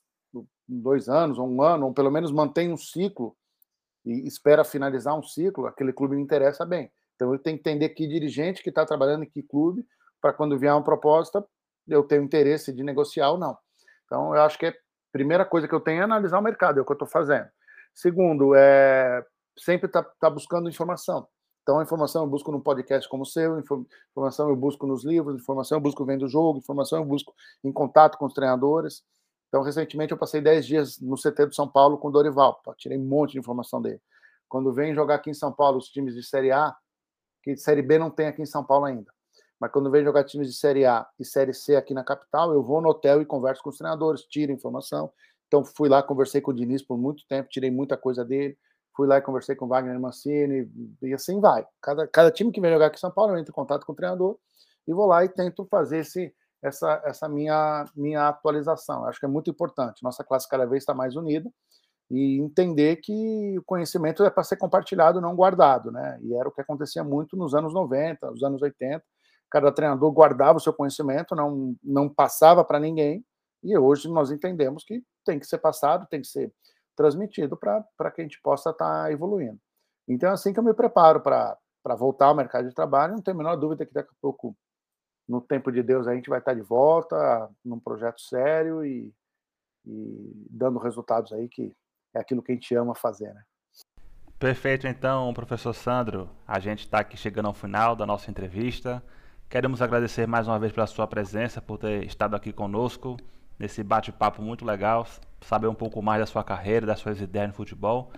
dois anos, ou um ano, ou pelo menos mantém um ciclo e espera finalizar um ciclo, aquele clube me interessa bem. Então eu tenho que entender que dirigente que está trabalhando em que clube, para quando vier uma proposta, eu tenho interesse de negociar ou não. Então eu acho que a primeira coisa que eu tenho é analisar o mercado, é o que eu estou fazendo. Segundo, é sempre estar tá, tá buscando informação. Então, a informação eu busco num podcast como o seu, informação eu busco nos livros, informação eu busco vendo o jogo, informação eu busco em contato com os treinadores. Então, recentemente, eu passei 10 dias no CT do São Paulo com o Dorival, tirei um monte de informação dele. Quando vem jogar aqui em São Paulo os times de Série A, que Série B não tem aqui em São Paulo ainda, mas quando vem jogar times de Série A e Série C aqui na capital, eu vou no hotel e converso com os treinadores, tiro informação. Então, fui lá, conversei com o Diniz por muito tempo, tirei muita coisa dele. Fui lá e conversei com o Wagner Mancini, e assim vai. Cada, cada time que vem jogar aqui em São Paulo, eu entro em contato com o treinador e vou lá e tento fazer esse, essa, essa minha, minha atualização. Acho que é muito importante. Nossa classe cada vez está mais unida e entender que o conhecimento é para ser compartilhado, não guardado, né? E era o que acontecia muito nos anos 90, nos anos 80. Cada treinador guardava o seu conhecimento, não, não passava para ninguém. E hoje nós entendemos que tem que ser passado, tem que ser transmitido para que a gente possa estar tá evoluindo. Então, é assim que eu me preparo para voltar ao mercado de trabalho. Não tenho a menor dúvida que daqui a pouco no tempo de Deus a gente vai estar de volta num projeto sério e, e dando resultados aí que é aquilo que a gente ama fazer, né? Perfeito, então, professor Sandro. A gente está aqui chegando ao final da nossa entrevista. Queremos agradecer mais uma vez pela sua presença, por ter estado aqui conosco nesse bate-papo muito legal, saber um pouco mais da sua carreira, das suas ideias no futebol.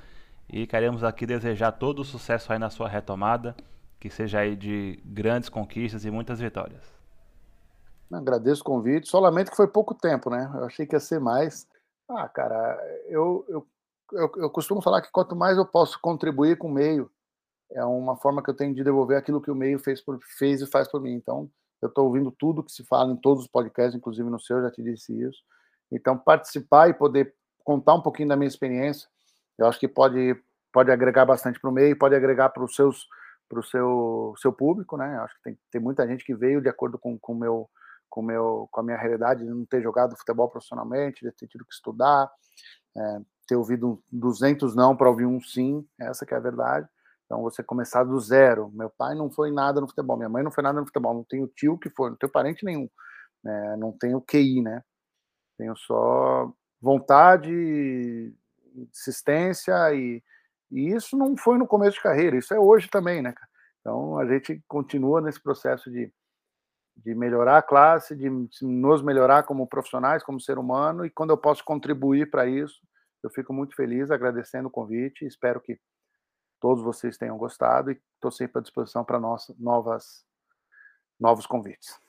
E queremos aqui desejar todo o sucesso aí na sua retomada, que seja aí de grandes conquistas e muitas vitórias. Agradeço o convite. Só lamento que foi pouco tempo, né? Eu achei que ia ser mais. Ah, cara, eu, eu, eu, eu costumo falar que quanto mais eu posso contribuir com o meio, é uma forma que eu tenho de devolver aquilo que o meio fez, por, fez e faz por mim. Então, eu estou ouvindo tudo que se fala em todos os podcasts, inclusive no seu, já te disse isso. Então, participar e poder contar um pouquinho da minha experiência, eu acho que pode, pode agregar bastante para o meio, pode agregar para os seus para o seu, seu público, né? Eu acho que tem, tem muita gente que veio de acordo com o meu com, meu, com a minha realidade de não ter jogado futebol profissionalmente, de ter tido que estudar, é, ter ouvido 200 não para ouvir um sim, essa que é a verdade. Então, você começar do zero. Meu pai não foi nada no futebol, minha mãe não foi nada no futebol, não tenho tio que foi, não tenho parente nenhum, né? não tenho QI, né? Tenho só vontade, insistência e, e isso não foi no começo de carreira, isso é hoje também, né? Então, a gente continua nesse processo de, de melhorar a classe, de nos melhorar como profissionais, como ser humano, e quando eu posso contribuir para isso, eu fico muito feliz, agradecendo o convite, espero que todos vocês tenham gostado e estou sempre à disposição para novas, novos convites.